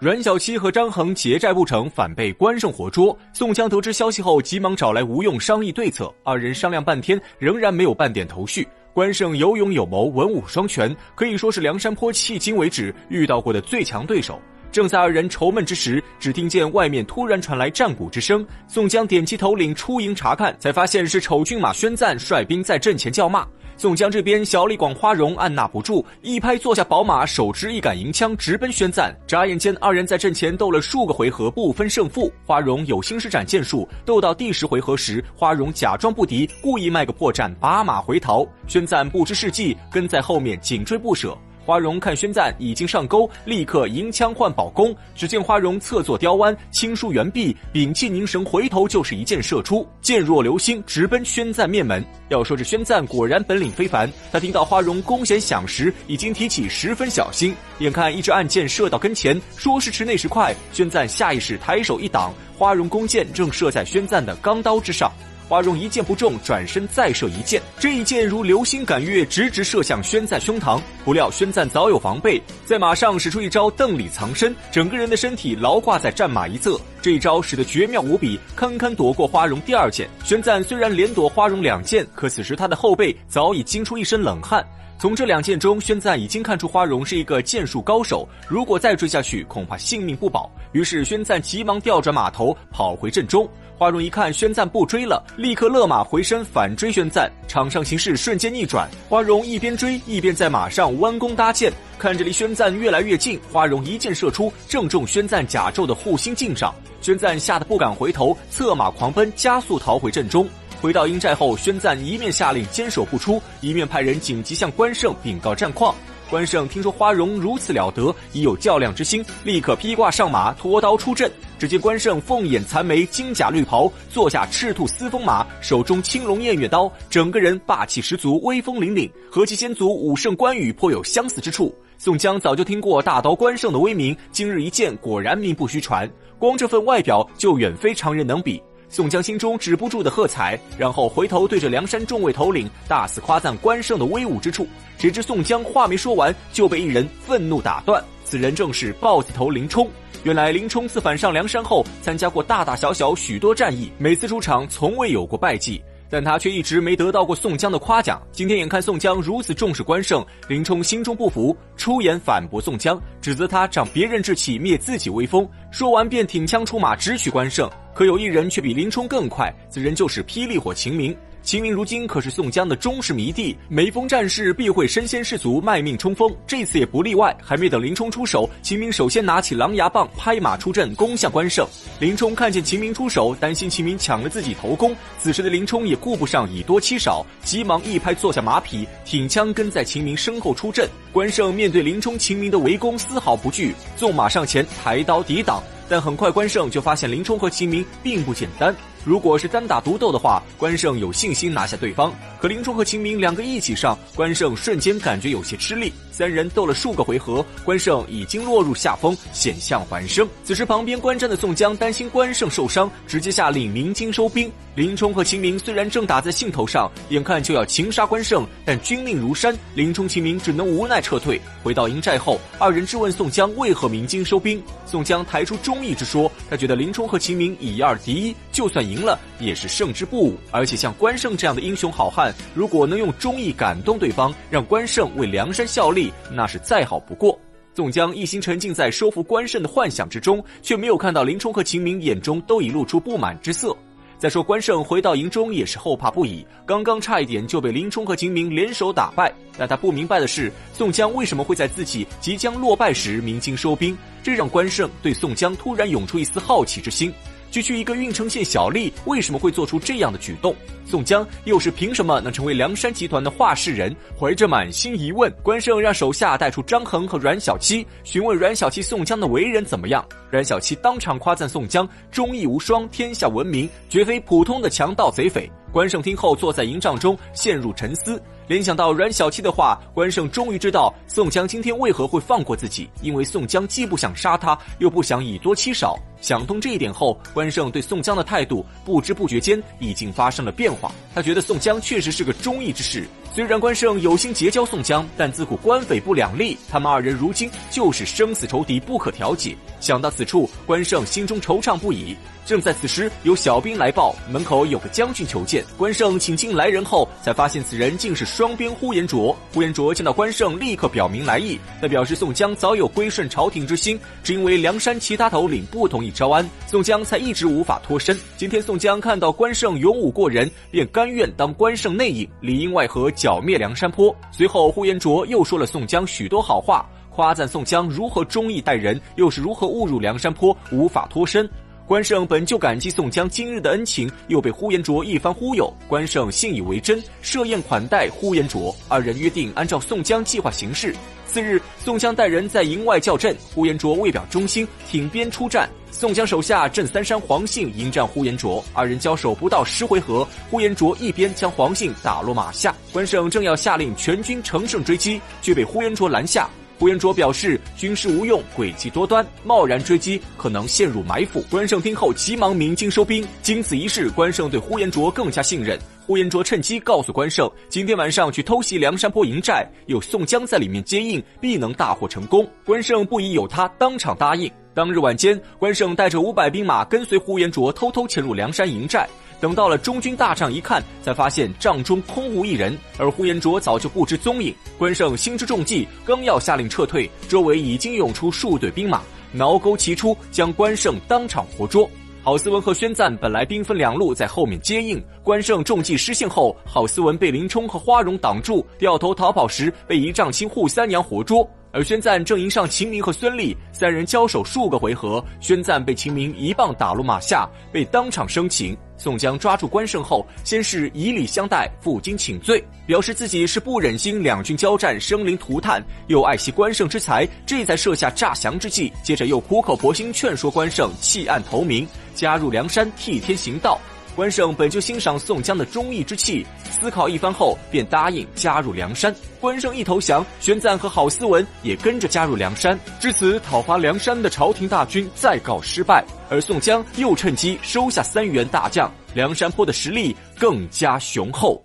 阮小七和张衡结债不成，反被关胜活捉。宋江得知消息后，急忙找来吴用商议对策。二人商量半天，仍然没有半点头绪。关胜有勇有谋，文武双全，可以说是梁山坡迄今为止遇到过的最强对手。正在二人愁闷之时，只听见外面突然传来战鼓之声。宋江点起头领出营查看，才发现是丑骏马宣赞率兵在阵前叫骂。宋江这边小李广花荣按捺不住，一拍坐下宝马，手持一杆银枪直奔宣赞。眨眼间，二人在阵前斗了数个回合，不分胜负。花荣有心施展剑术，斗到第十回合时，花荣假装不敌，故意卖个破绽，拔马回逃。宣赞不知是计，跟在后面紧追不舍。花荣看宣赞已经上钩，立刻银枪换宝弓。只见花荣侧坐雕弯，轻舒猿臂，屏气凝神，回头就是一箭射出，箭若流星，直奔宣赞面门。要说这宣赞果然本领非凡，他听到花荣弓弦响时，已经提起十分小心。眼看一支暗箭射到跟前，说时迟，那时快，宣赞下意识抬手一挡，花荣弓箭正射在宣赞的钢刀之上。花荣一箭不中，转身再射一箭，这一箭如流星赶月，直直射向宣赞胸膛。不料宣赞早有防备，在马上使出一招邓里藏身，整个人的身体牢挂在战马一侧。这一招使得绝妙无比，堪堪躲过花荣第二箭。宣赞虽然连躲花荣两箭，可此时他的后背早已惊出一身冷汗。从这两剑中，宣赞已经看出花荣是一个剑术高手，如果再追下去，恐怕性命不保。于是宣赞急忙调转马头，跑回阵中。花荣一看宣赞不追了，立刻勒马回身反追宣赞，场上形势瞬间逆转。花荣一边追一边在马上弯弓搭箭，看着离宣赞越来越近，花荣一箭射出，正中宣赞甲胄的护心镜上。宣赞吓得不敢回头，策马狂奔，加速逃回阵中。回到营寨后，宣赞一面下令坚守不出，一面派人紧急向关胜禀告战况。关胜听说花荣如此了得，已有较量之心，立刻披挂上马，拖刀出阵。只见关胜凤眼残眉，金甲绿袍，坐下赤兔嘶风马，手中青龙偃月刀，整个人霸气十足，威风凛凛，和其先祖武圣关羽颇有相似之处。宋江早就听过大刀关胜的威名，今日一见，果然名不虚传。光这份外表就远非常人能比。宋江心中止不住的喝彩，然后回头对着梁山众位头领大肆夸赞关胜的威武之处。谁知宋江话没说完，就被一人愤怒打断。此人正是豹子头林冲。原来林冲自反上梁山后，参加过大大小小许多战役，每次出场从未有过败绩，但他却一直没得到过宋江的夸奖。今天眼看宋江如此重视关胜，林冲心中不服，出言反驳宋江，指责他长别人志气，灭自己威风。说完便挺枪出马，直取关胜。可有一人却比林冲更快，此人就是霹雳火秦明。秦明如今可是宋江的忠实迷弟，每逢战事必会身先士卒，卖命冲锋。这次也不例外。还没等林冲出手，秦明首先拿起狼牙棒，拍马出阵，攻向关胜。林冲看见秦明出手，担心秦明抢了自己头功。此时的林冲也顾不上以多欺少，急忙一拍坐下马匹，挺枪跟在秦明身后出阵。关胜面对林冲、秦明的围攻，丝毫不惧，纵马上前，抬刀抵挡。但很快，关胜就发现林冲和秦明并不简单。如果是单打独斗的话，关胜有信心拿下对方。可林冲和秦明两个一起上，关胜瞬间感觉有些吃力。三人斗了数个回合，关胜已经落入下风，险象环生。此时，旁边观战的宋江担心关胜受伤，直接下令鸣金收兵。林冲和秦明虽然正打在兴头上，眼看就要擒杀关胜，但军令如山，林冲、秦明只能无奈撤退。回到营寨后，二人质问宋江为何鸣金收兵。宋江抬出忠义之说，他觉得林冲和秦明以二敌一，就算赢了也是胜之不武。而且像关胜这样的英雄好汉，如果能用忠义感动对方，让关胜为梁山效力。那是再好不过。宋江一心沉浸在收服关胜的幻想之中，却没有看到林冲和秦明眼中都已露出不满之色。再说关胜回到营中也是后怕不已，刚刚差一点就被林冲和秦明联手打败。但他不明白的是，宋江为什么会在自己即将落败时鸣金收兵？这让关胜对宋江突然涌出一丝好奇之心。区区一个郓城县小吏，为什么会做出这样的举动？宋江又是凭什么能成为梁山集团的话事人？怀着满心疑问，关胜让手下带出张衡和阮小七，询问阮小七宋江的为人怎么样。阮小七当场夸赞宋江忠义无双，天下闻名，绝非普通的强盗贼匪。关胜听后，坐在营帐中陷入沉思。联想到阮小七的话，关胜终于知道宋江今天为何会放过自己，因为宋江既不想杀他，又不想以多欺少。想通这一点后，关胜对宋江的态度不知不觉间已经发生了变化。他觉得宋江确实是个忠义之士。虽然关胜有心结交宋江，但自古官匪不两立，他们二人如今就是生死仇敌，不可调解。想到此处，关胜心中惆怅不已。正在此时，有小兵来报，门口有个将军求见。关胜请进来人后，才发现此人竟是双边呼延灼。呼延灼见到关胜，立刻表明来意，他表示宋江早有归顺朝廷之心，只因为梁山其他头领不同意招安，宋江才一直无法脱身。今天宋江看到关胜勇武过人，便甘愿当关胜内应，里应外合剿灭梁山坡。随后，呼延灼又说了宋江许多好话，夸赞宋江如何忠义待人，又是如何误入梁山坡，无法脱身。关胜本就感激宋江今日的恩情，又被呼延灼一番忽悠，关胜信以为真，设宴款待呼延灼。二人约定按照宋江计划行事。次日，宋江带人在营外叫阵，呼延灼为表忠心，挺鞭出战。宋江手下镇三山黄信迎战呼延灼，二人交手不到十回合，呼延灼一边将黄信打落马下。关胜正要下令全军乘胜追击，却被呼延灼拦下。呼延灼表示军师无用，诡计多端，贸然追击可能陷入埋伏。关胜听后急忙鸣金收兵。经此一事，关胜对呼延灼更加信任。呼延灼趁机告诉关胜，今天晚上去偷袭梁山泊营寨，有宋江在里面接应，必能大获成功。关胜不疑有他，当场答应。当日晚间，关胜带着五百兵马跟随呼延灼偷偷潜入梁山营寨。等到了中军大帐一看，才发现帐中空无一人，而呼延灼早就不知踪影。关胜心知中计，刚要下令撤退，周围已经涌出数队兵马，挠钩齐出，将关胜当场活捉。郝思文和宣赞本来兵分两路在后面接应，关胜中计失陷后，郝思文被林冲和花荣挡住，掉头逃跑时被一丈青扈三娘活捉。而宣赞正迎上秦明和孙立，三人交手数个回合，宣赞被秦明一棒打落马下，被当场生擒。宋江抓住关胜后，先是以礼相待，负荆请罪，表示自己是不忍心两军交战生灵涂炭，又爱惜关胜之才，这才设下诈降之计。接着又苦口婆心劝说关胜弃暗投明，加入梁山替天行道。关胜本就欣赏宋江的忠义之气，思考一番后便答应加入梁山。关胜一投降，玄赞和郝思文也跟着加入梁山。至此，讨伐梁山的朝廷大军再告失败，而宋江又趁机收下三员大将，梁山泊的实力更加雄厚。